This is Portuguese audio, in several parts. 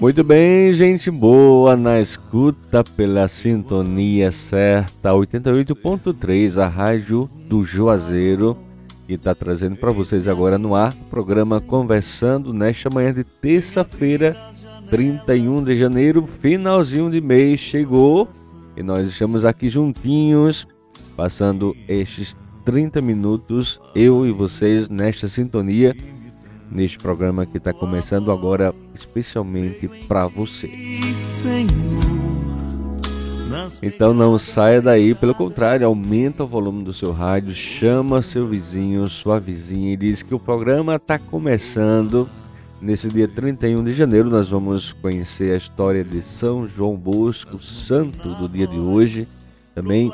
Muito bem, gente boa na escuta pela sintonia certa 88.3, a rádio do Juazeiro, que está trazendo para vocês agora no ar o programa Conversando nesta manhã de terça-feira, 31 de janeiro, finalzinho de mês chegou e nós estamos aqui juntinhos, passando estes 30 minutos, eu e vocês nesta sintonia neste programa que está começando agora, especialmente para você. Então não saia daí, pelo contrário, aumenta o volume do seu rádio, chama seu vizinho, sua vizinha e diz que o programa está começando. Nesse dia 31 de janeiro, nós vamos conhecer a história de São João Bosco, santo do dia de hoje. Também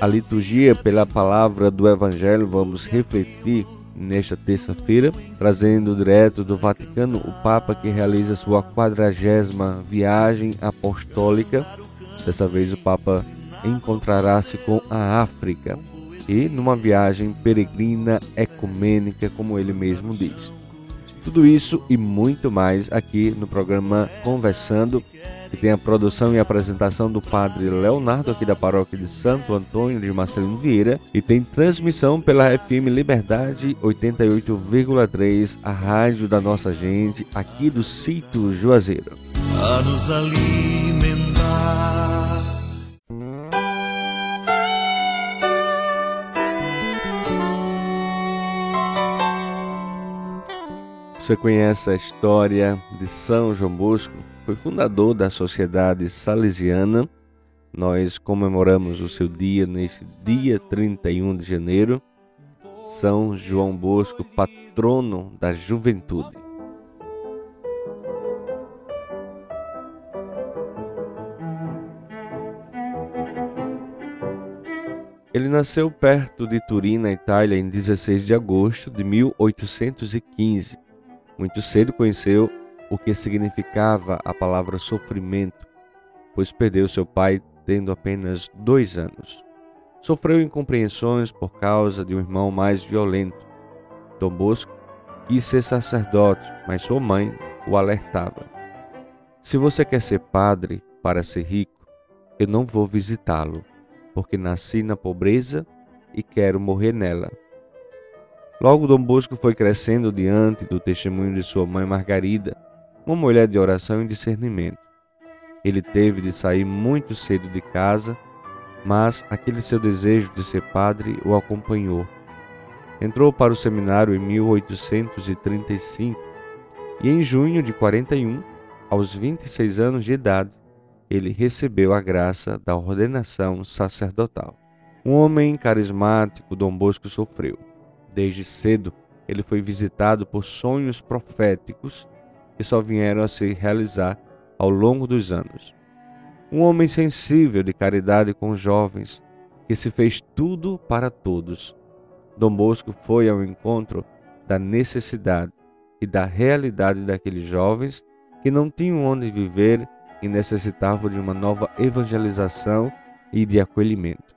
a liturgia pela palavra do Evangelho, vamos refletir nesta terça-feira, trazendo direto do Vaticano o Papa que realiza sua quadragésima viagem apostólica. Dessa vez o Papa encontrará-se com a África e numa viagem peregrina ecumênica, como ele mesmo diz. Tudo isso e muito mais aqui no programa Conversando que tem a produção e apresentação do padre Leonardo, aqui da paróquia de Santo Antônio de Marcelino Vieira, e tem transmissão pela FM Liberdade 88,3, a rádio da nossa gente, aqui do sítio Juazeiro. Nos alimentar. Você conhece a história de São João Bosco? Foi fundador da Sociedade Salesiana. Nós comemoramos o seu dia neste dia 31 de janeiro. São João Bosco, patrono da juventude. Ele nasceu perto de Turim, na Itália, em 16 de agosto de 1815. Muito cedo conheceu o que significava a palavra sofrimento, pois perdeu seu pai tendo apenas dois anos. Sofreu incompreensões por causa de um irmão mais violento. Dom Bosco quis ser sacerdote, mas sua mãe o alertava. Se você quer ser padre para ser rico, eu não vou visitá-lo, porque nasci na pobreza e quero morrer nela. Logo, Dom Bosco foi crescendo diante do testemunho de sua mãe Margarida, uma mulher de oração e discernimento. Ele teve de sair muito cedo de casa, mas aquele seu desejo de ser padre o acompanhou. Entrou para o seminário em 1835 e em junho de 41, aos 26 anos de idade, ele recebeu a graça da ordenação sacerdotal. Um homem carismático, Dom Bosco sofreu. Desde cedo, ele foi visitado por sonhos proféticos que só vieram a se realizar ao longo dos anos. Um homem sensível de caridade com os jovens, que se fez tudo para todos. Dom Bosco foi ao encontro da necessidade e da realidade daqueles jovens que não tinham onde viver e necessitavam de uma nova evangelização e de acolhimento.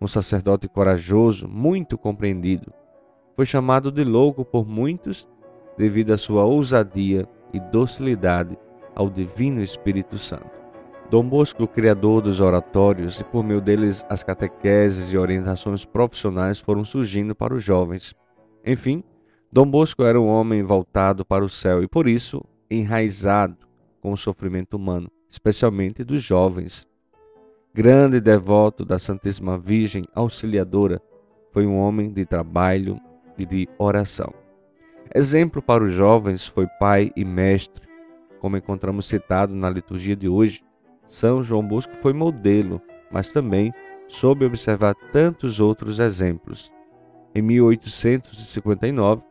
Um sacerdote corajoso, muito compreendido, foi chamado de louco por muitos devido à sua ousadia e docilidade ao Divino Espírito Santo. Dom Bosco, criador dos oratórios, e por meio deles as catequeses e orientações profissionais foram surgindo para os jovens. Enfim, Dom Bosco era um homem voltado para o céu e, por isso, enraizado com o sofrimento humano, especialmente dos jovens. Grande devoto da Santíssima Virgem Auxiliadora, foi um homem de trabalho e de oração. Exemplo para os jovens, foi pai e mestre, como encontramos citado na liturgia de hoje. São João Bosco foi modelo, mas também soube observar tantos outros exemplos. Em 1859,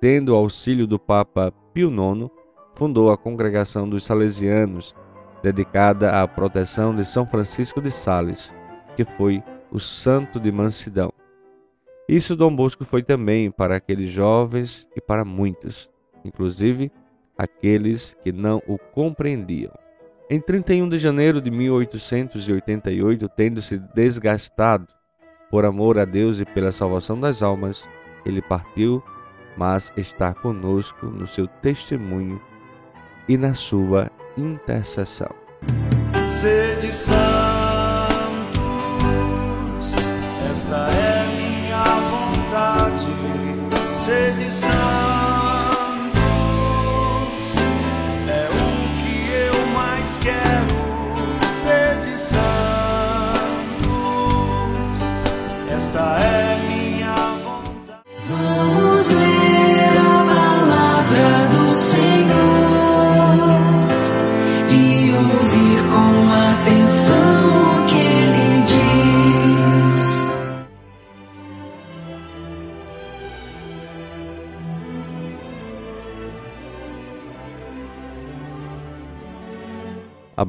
tendo o auxílio do Papa Pio IX, fundou a Congregação dos Salesianos, dedicada à proteção de São Francisco de Sales, que foi o santo de mansidão. Isso Dom Bosco foi também para aqueles jovens e para muitos, inclusive aqueles que não o compreendiam. Em 31 de janeiro de 1888, tendo se desgastado por amor a Deus e pela salvação das almas, ele partiu, mas está conosco no seu testemunho e na sua intercessão. Sede santos, esta é sede santos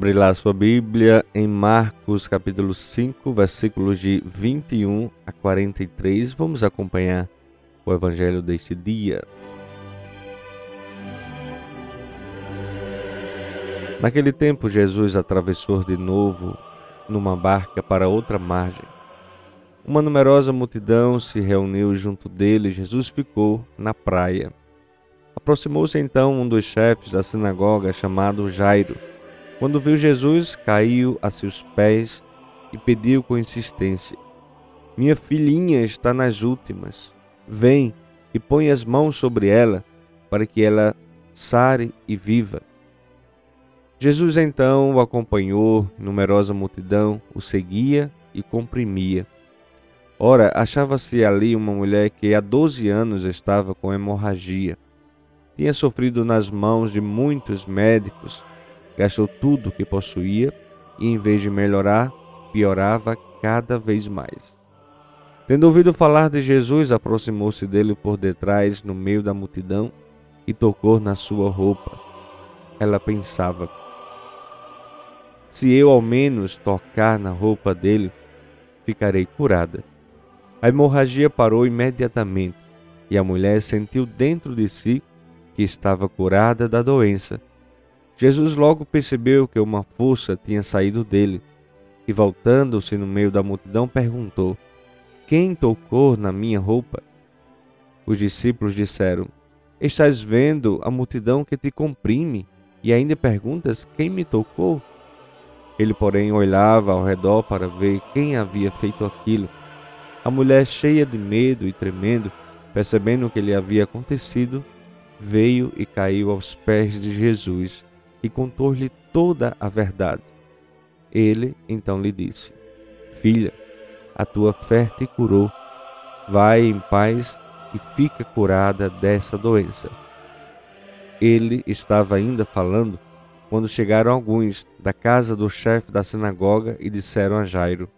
Abre lá sua Bíblia em Marcos capítulo 5, versículos de 21 a 43. Vamos acompanhar o evangelho deste dia. Naquele tempo, Jesus atravessou de novo numa barca para outra margem. Uma numerosa multidão se reuniu junto dele e Jesus ficou na praia. Aproximou-se então um dos chefes da sinagoga chamado Jairo quando viu Jesus, caiu a seus pés e pediu com insistência: Minha filhinha está nas últimas. Vem e põe as mãos sobre ela, para que ela sare e viva. Jesus então o acompanhou, numerosa multidão o seguia e comprimia. Ora, achava-se ali uma mulher que há doze anos estava com hemorragia. Tinha sofrido nas mãos de muitos médicos gastou tudo o que possuía e, em vez de melhorar, piorava cada vez mais. Tendo ouvido falar de Jesus, aproximou-se dele por detrás, no meio da multidão, e tocou na sua roupa. Ela pensava: Se eu ao menos tocar na roupa dele, ficarei curada. A hemorragia parou imediatamente e a mulher sentiu dentro de si que estava curada da doença Jesus logo percebeu que uma força tinha saído dele e, voltando-se no meio da multidão, perguntou: Quem tocou na minha roupa? Os discípulos disseram: Estás vendo a multidão que te comprime e ainda perguntas: Quem me tocou? Ele, porém, olhava ao redor para ver quem havia feito aquilo. A mulher, cheia de medo e tremendo, percebendo o que lhe havia acontecido, veio e caiu aos pés de Jesus e contou-lhe toda a verdade. Ele então lhe disse: Filha, a tua fé te curou. Vai em paz e fica curada dessa doença. Ele estava ainda falando quando chegaram alguns da casa do chefe da sinagoga e disseram a Jairo: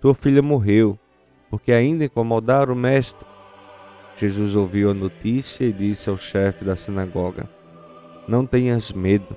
Tua filha morreu, porque ainda incomodaram o mestre. Jesus ouviu a notícia e disse ao chefe da sinagoga: Não tenhas medo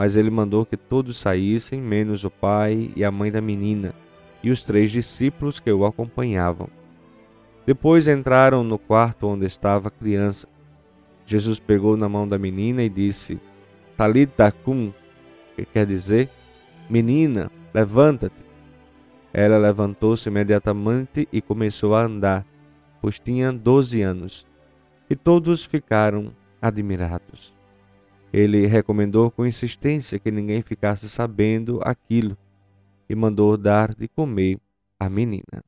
Mas ele mandou que todos saíssem, menos o pai e a mãe da menina, e os três discípulos que o acompanhavam. Depois entraram no quarto onde estava a criança. Jesus pegou na mão da menina e disse: Talita cum, que quer dizer: Menina, levanta-te. Ela levantou-se imediatamente e começou a andar, pois tinha doze anos. E todos ficaram admirados. Ele recomendou com insistência que ninguém ficasse sabendo aquilo e mandou dar de comer à menina.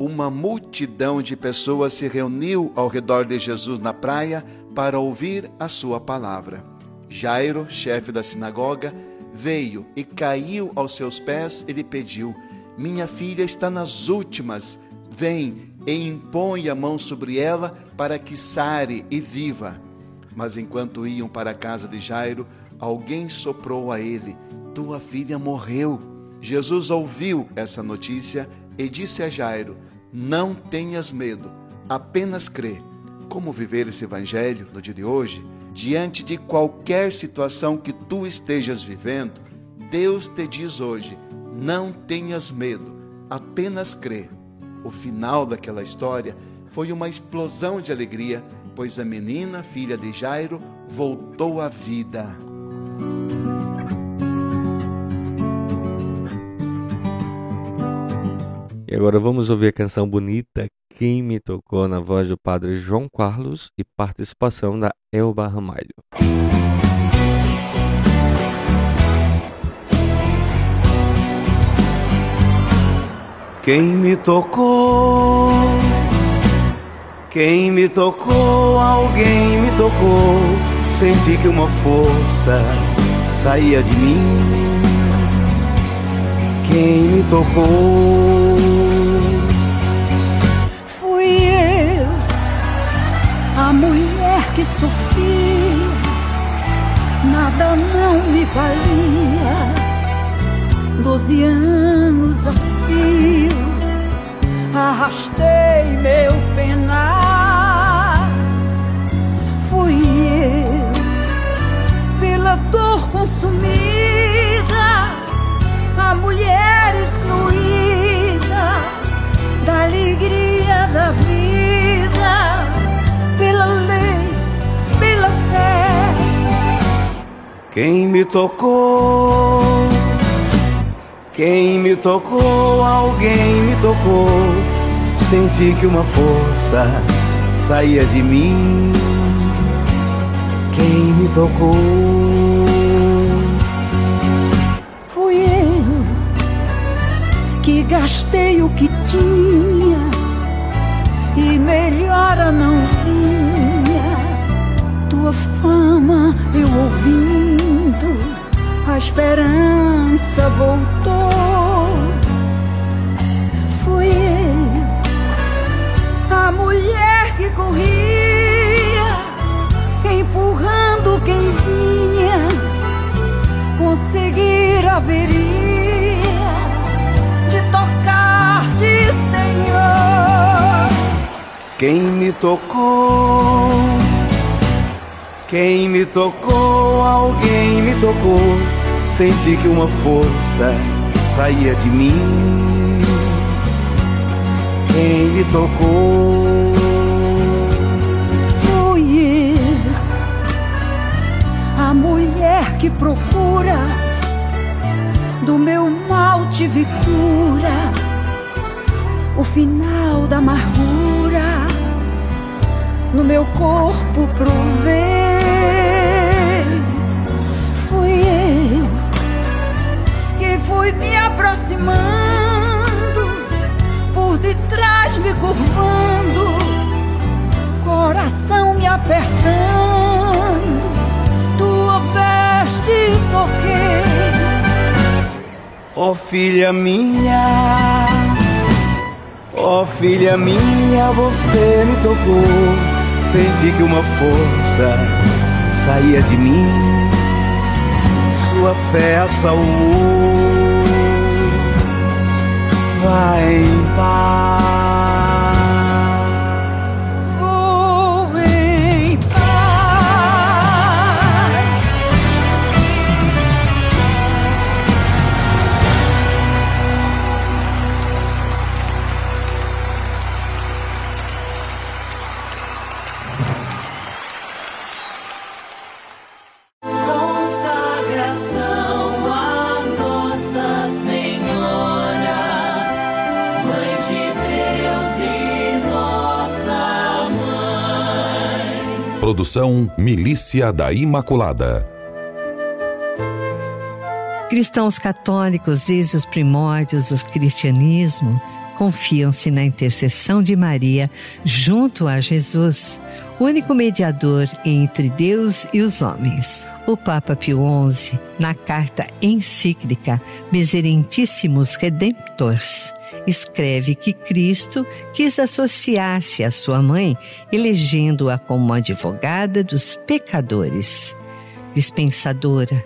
Uma multidão de pessoas se reuniu ao redor de Jesus na praia para ouvir a sua palavra. Jairo, chefe da sinagoga, veio e caiu aos seus pés e lhe pediu: Minha filha está nas últimas, vem e impõe a mão sobre ela para que sare e viva. Mas enquanto iam para a casa de Jairo, alguém soprou a ele: Tua filha morreu. Jesus ouviu essa notícia e disse a Jairo: Não tenhas medo, apenas crê. Como viver esse evangelho no dia de hoje? Diante de qualquer situação que tu estejas vivendo, Deus te diz hoje: não tenhas medo, apenas crê. O final daquela história foi uma explosão de alegria, pois a menina, filha de Jairo, voltou à vida. E agora vamos ouvir a canção bonita Quem Me Tocou na voz do padre João Carlos e participação da Elba Ramalho. Quem me tocou? Quem me tocou? Alguém me tocou. Senti que uma força saía de mim. Quem me tocou? Fui eu, a mulher que sofria. Nada não me valia. Doze anos a arrastei meu penar. Fui eu, pela dor consumida, a mulher excluída da alegria da vida, pela lei, pela fé. Quem me tocou? Quem me tocou, alguém me tocou. Senti que uma força saía de mim. Quem me tocou? Fui eu que gastei o que tinha e melhora não vinha. Tua fama eu ouvindo a esperança voltou. Fui eu, a mulher que corria, empurrando quem vinha, conseguir a veria de tocar-te, Senhor. Quem me tocou? Quem me tocou, alguém me tocou. Senti que uma força saía de mim. Quem me tocou? Fui eu, a mulher que procuras. Do meu mal tive cura, o final da amargura no meu corpo provei. Fui me aproximando, por detrás me curvando, coração me apertando, tua veste toquei. Ó oh, filha minha, ó oh, filha minha, você me tocou Senti que uma força saía de mim, sua fé a salvou. Vai em Produção Milícia da Imaculada. Cristãos católicos, desde os primórdios do cristianismo, confiam-se na intercessão de Maria junto a Jesus, único mediador entre Deus e os homens. O Papa Pio XI, na carta encíclica Miserentissimus Redemptors, escreve que Cristo quis associar-se à sua mãe, elegendo-a como advogada dos pecadores, dispensadora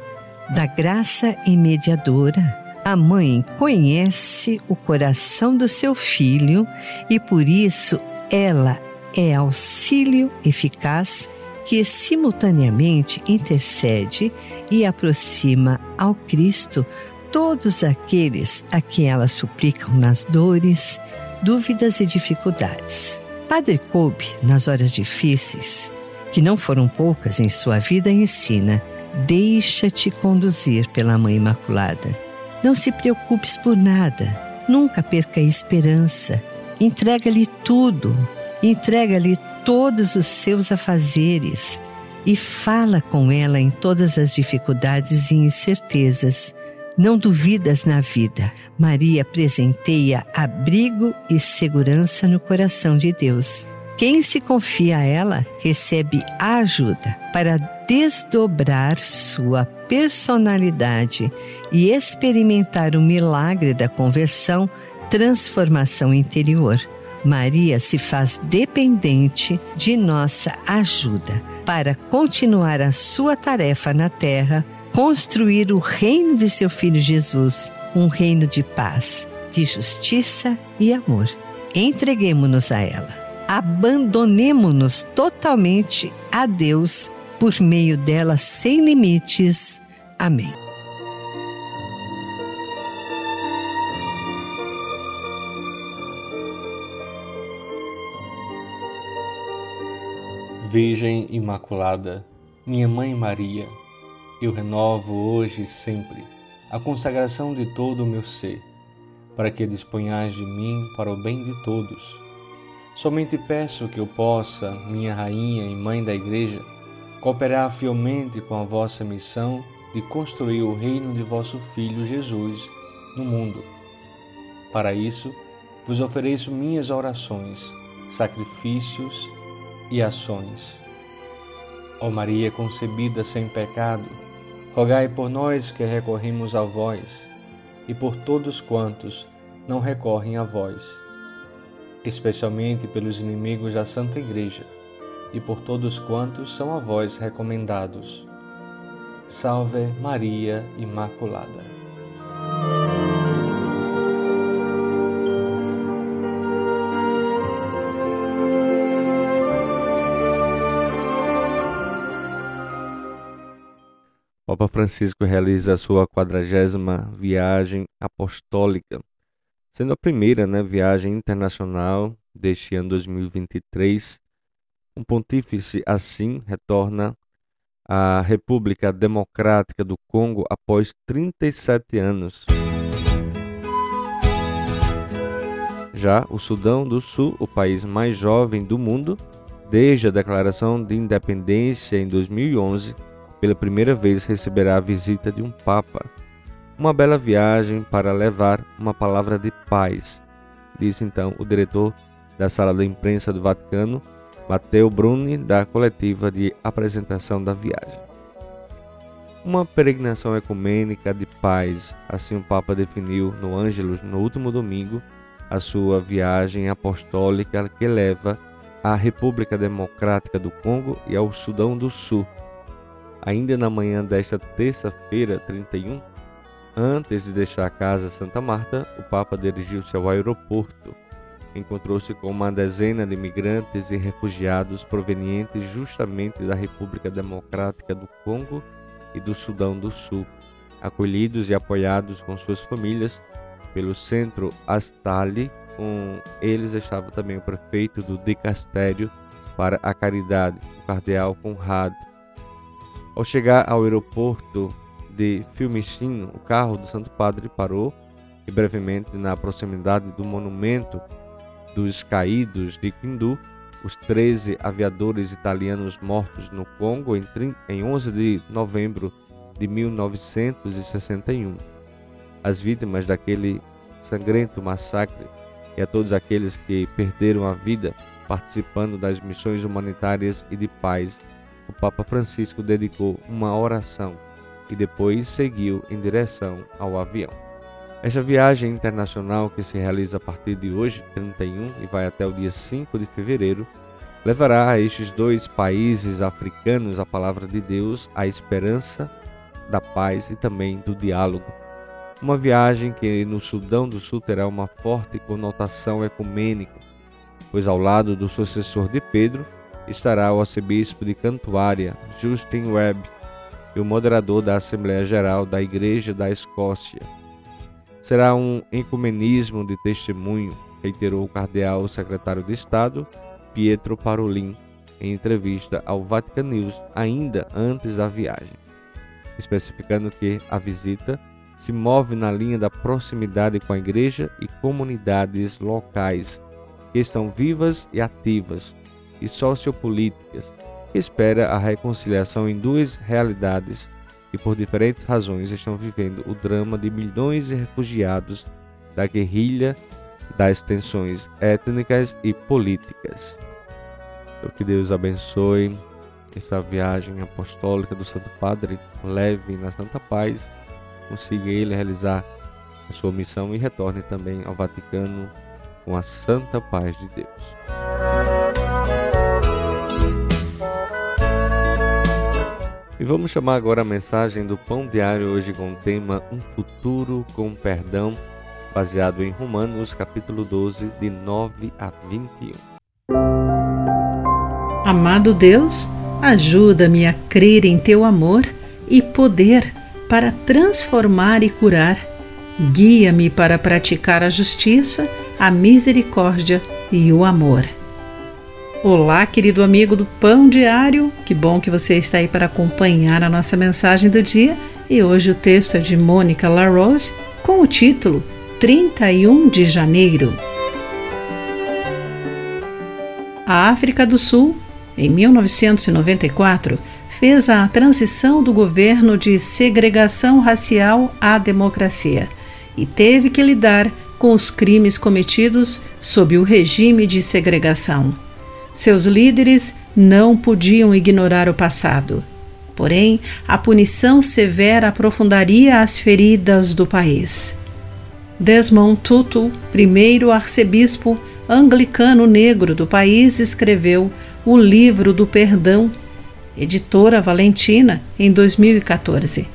da graça e mediadora. A mãe conhece o coração do seu filho e por isso ela é auxílio eficaz que simultaneamente intercede e aproxima ao Cristo todos aqueles a quem ela suplicam nas dores, dúvidas e dificuldades. Padre Kolbe, nas horas difíceis, que não foram poucas em sua vida, ensina: deixa-te conduzir pela Mãe Imaculada não se preocupes por nada, nunca perca a esperança. Entrega-lhe tudo, entrega-lhe todos os seus afazeres e fala com ela em todas as dificuldades e incertezas. Não duvidas na vida. Maria presenteia abrigo e segurança no coração de Deus. Quem se confia a ela recebe ajuda para desdobrar sua personalidade e experimentar o milagre da conversão, transformação interior. Maria se faz dependente de nossa ajuda para continuar a sua tarefa na terra, construir o reino de seu filho Jesus, um reino de paz, de justiça e amor. Entreguemos-nos a ela abandonemo-nos totalmente a Deus por meio dela sem limites. Amém. Virgem Imaculada, minha Mãe Maria, eu renovo hoje e sempre a consagração de todo o meu ser, para que disponhais de mim para o bem de todos Somente peço que eu possa, minha rainha e mãe da Igreja, cooperar fielmente com a vossa missão de construir o reino de vosso Filho Jesus no mundo. Para isso, vos ofereço minhas orações, sacrifícios e ações. Ó Maria concebida sem pecado, rogai por nós que recorremos a vós e por todos quantos não recorrem a vós especialmente pelos inimigos da Santa Igreja e por todos quantos são a vós recomendados. Salve Maria Imaculada. Papa Francisco realiza a sua quadragésima viagem apostólica sendo a primeira né, viagem internacional deste ano 2023. Um pontífice assim retorna à República Democrática do Congo após 37 anos. Já o Sudão do Sul, o país mais jovem do mundo, desde a declaração de independência em 2011, pela primeira vez receberá a visita de um Papa uma bela viagem para levar uma palavra de paz, disse então o diretor da sala da imprensa do Vaticano, Matteo Bruni, da coletiva de apresentação da viagem. Uma peregrinação ecumênica de paz, assim o Papa definiu no Ângelus no último domingo a sua viagem apostólica que leva à República Democrática do Congo e ao Sudão do Sul. Ainda na manhã desta terça-feira, 31, Antes de deixar a casa Santa Marta, o Papa dirigiu-se ao aeroporto. Encontrou-se com uma dezena de imigrantes e refugiados provenientes justamente da República Democrática do Congo e do Sudão do Sul, acolhidos e apoiados com suas famílias pelo centro Astali. Com eles estava também o prefeito do Dicastério para a Caridade, o cardeal Conrad. Ao chegar ao aeroporto, de Filmicino, o carro do Santo Padre parou e brevemente na proximidade do monumento dos caídos de Quindu, os 13 aviadores italianos mortos no Congo em 11 de novembro de 1961. As vítimas daquele sangrento massacre e a todos aqueles que perderam a vida participando das missões humanitárias e de paz, o Papa Francisco dedicou uma oração e depois seguiu em direção ao avião. Esta viagem internacional, que se realiza a partir de hoje, 31, e vai até o dia 5 de fevereiro, levará a estes dois países africanos a palavra de Deus, a esperança da paz e também do diálogo. Uma viagem que no Sudão do Sul terá uma forte conotação ecumênica, pois ao lado do sucessor de Pedro estará o arcebispo de Cantuária, Justin Webb, e o moderador da Assembleia Geral da Igreja da Escócia. Será um ecumenismo de testemunho, reiterou o cardeal secretário de Estado, Pietro Parolin, em entrevista ao Vatican News ainda antes da viagem, especificando que a visita se move na linha da proximidade com a igreja e comunidades locais que estão vivas e ativas e sociopolíticas espera a reconciliação em duas realidades que por diferentes razões estão vivendo o drama de milhões de refugiados da guerrilha, das tensões étnicas e políticas. Então, que Deus abençoe essa viagem apostólica do Santo Padre, leve na Santa Paz, consiga ele realizar a sua missão e retorne também ao Vaticano com a santa paz de Deus. E vamos chamar agora a mensagem do Pão Diário hoje com o tema Um Futuro com Perdão, baseado em Romanos capítulo 12, de 9 a 21. Amado Deus, ajuda-me a crer em teu amor e poder para transformar e curar. Guia-me para praticar a justiça, a misericórdia e o amor. Olá, querido amigo do Pão Diário, que bom que você está aí para acompanhar a nossa mensagem do dia. E hoje o texto é de Mônica LaRose com o título 31 de Janeiro. A África do Sul, em 1994, fez a transição do governo de segregação racial à democracia e teve que lidar com os crimes cometidos sob o regime de segregação. Seus líderes não podiam ignorar o passado. Porém, a punição severa aprofundaria as feridas do país. Desmond Tutu, primeiro arcebispo anglicano negro do país, escreveu O Livro do Perdão, editora Valentina, em 2014.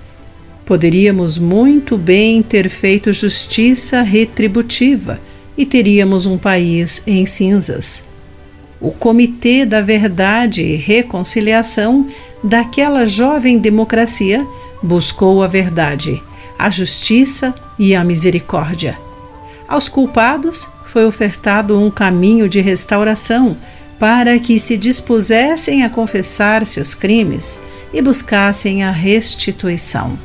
Poderíamos muito bem ter feito justiça retributiva e teríamos um país em cinzas o Comitê da Verdade e Reconciliação daquela jovem democracia buscou a verdade, a justiça e a misericórdia. Aos culpados foi ofertado um caminho de restauração para que se dispusessem a confessar seus crimes e buscassem a restituição.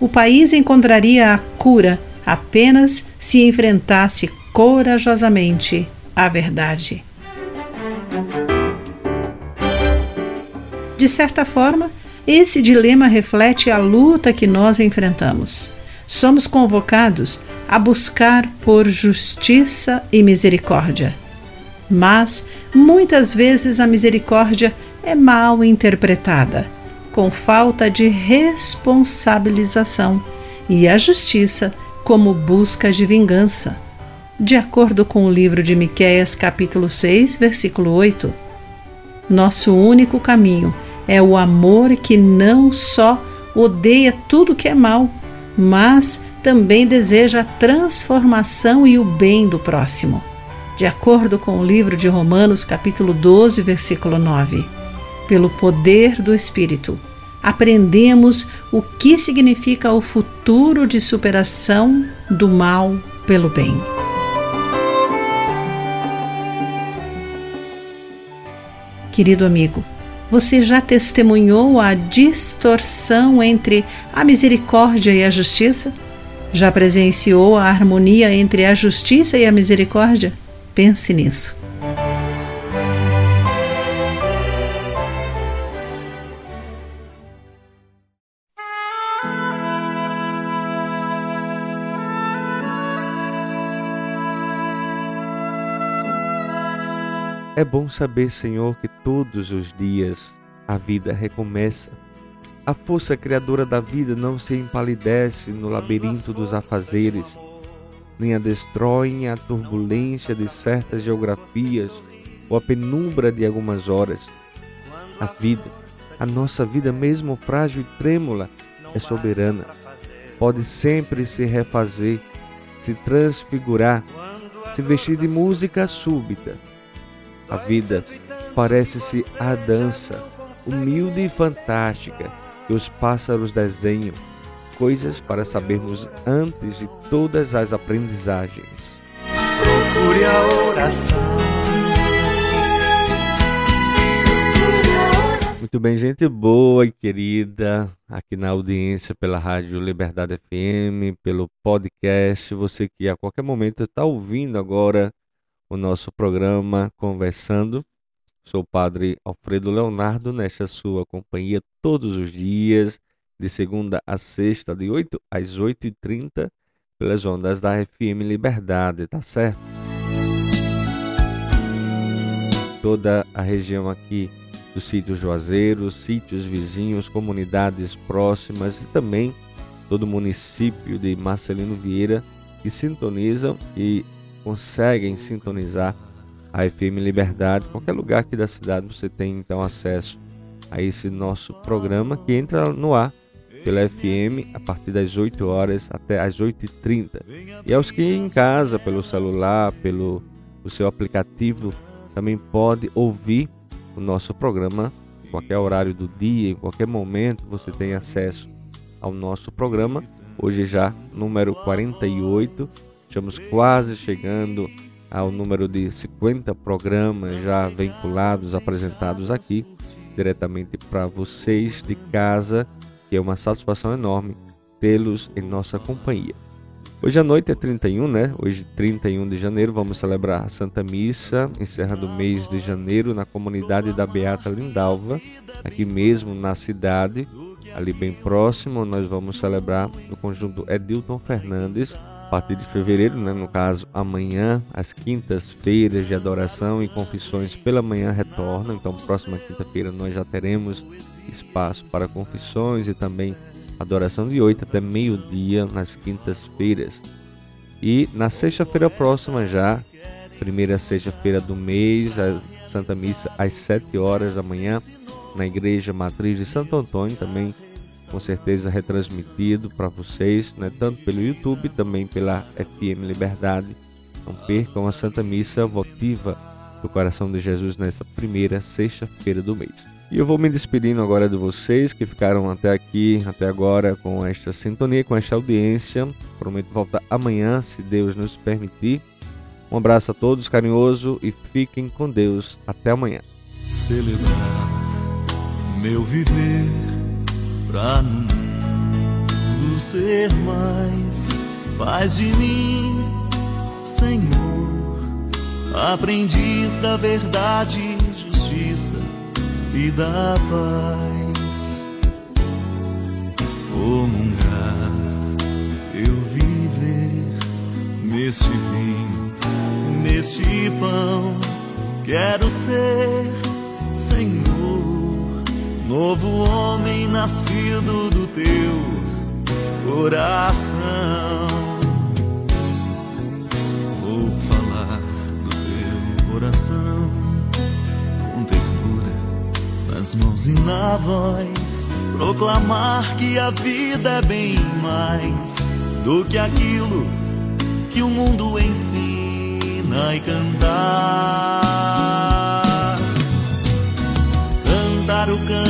O país encontraria a cura apenas se enfrentasse corajosamente a verdade. De certa forma, esse dilema reflete a luta que nós enfrentamos. Somos convocados a buscar por justiça e misericórdia. Mas, muitas vezes, a misericórdia é mal interpretada, com falta de responsabilização, e a justiça como busca de vingança. De acordo com o livro de Miqueias, capítulo 6, versículo 8, nosso único caminho é o amor que não só odeia tudo que é mal, mas também deseja a transformação e o bem do próximo. De acordo com o livro de Romanos, capítulo 12, versículo 9. Pelo poder do Espírito, aprendemos o que significa o futuro de superação do mal pelo bem. Querido amigo, você já testemunhou a distorção entre a misericórdia e a justiça? Já presenciou a harmonia entre a justiça e a misericórdia? Pense nisso. É bom saber, Senhor, que todos os dias a vida recomeça. A força criadora da vida não se empalidece no labirinto dos afazeres, nem a destroem a turbulência de certas geografias ou a penumbra de algumas horas. A vida, a nossa vida, mesmo frágil e trêmula, é soberana. Pode sempre se refazer, se transfigurar, se vestir de música súbita. A vida parece-se a dança, humilde e fantástica, que os pássaros desenham, coisas para sabermos antes de todas as aprendizagens. Procure a oração. Muito bem, gente boa e querida, aqui na audiência pela Rádio Liberdade FM, pelo podcast, você que a qualquer momento está ouvindo agora o nosso programa Conversando. Sou o Padre Alfredo Leonardo, nesta sua companhia todos os dias, de segunda a sexta, de 8 às 8h30, pelas ondas da FM Liberdade, tá certo? Toda a região aqui do sítio Juazeiro, sítios vizinhos, comunidades próximas e também todo o município de Marcelino Vieira que sintonizam e conseguem sintonizar a FM Liberdade. Qualquer lugar aqui da cidade você tem então acesso a esse nosso programa que entra no ar pela FM a partir das 8 horas até as 8h30. E aos que em casa, pelo celular, pelo o seu aplicativo, também pode ouvir o nosso programa em qualquer horário do dia, em qualquer momento você tem acesso ao nosso programa. Hoje já número 48, estamos quase chegando ao número de 50 programas já vinculados, apresentados aqui diretamente para vocês de casa, que é uma satisfação enorme tê-los em nossa companhia. Hoje à noite é 31, né? Hoje, 31 de janeiro, vamos celebrar a Santa Missa, encerrando o mês de janeiro na comunidade da Beata Lindalva, aqui mesmo na cidade, ali bem próximo. Nós vamos celebrar no conjunto Edilton Fernandes, partir de fevereiro, né? no caso, amanhã, as quintas-feiras de adoração e confissões pela manhã retornam. Então, próxima quinta-feira, nós já teremos espaço para confissões e também adoração de 8 até meio-dia nas quintas-feiras. E na sexta-feira próxima já, primeira sexta-feira do mês, a Santa Missa às 7 horas da manhã, na Igreja Matriz de Santo Antônio, também com certeza retransmitido para vocês, né, tanto pelo YouTube, também pela FM Liberdade. Não percam a Santa Missa votiva do Coração de Jesus nessa primeira sexta-feira do mês. E eu vou me despedindo agora de vocês que ficaram até aqui, até agora, com esta sintonia, com esta audiência. Prometo voltar amanhã, se Deus nos permitir. Um abraço a todos, carinhoso, e fiquem com Deus. Até amanhã. Celebrar meu viver pra mundo ser mais paz de mim, Senhor, aprendiz da verdade justiça e da paz. Comungar, eu viver neste vinho, neste pão. Quero ser, Senhor, novo homem nascido do teu coração. Vou falar do teu coração com ternura nas mãos e na voz, proclamar que a vida é bem mais do que aquilo que o mundo ensina e cantar. Cantar o canto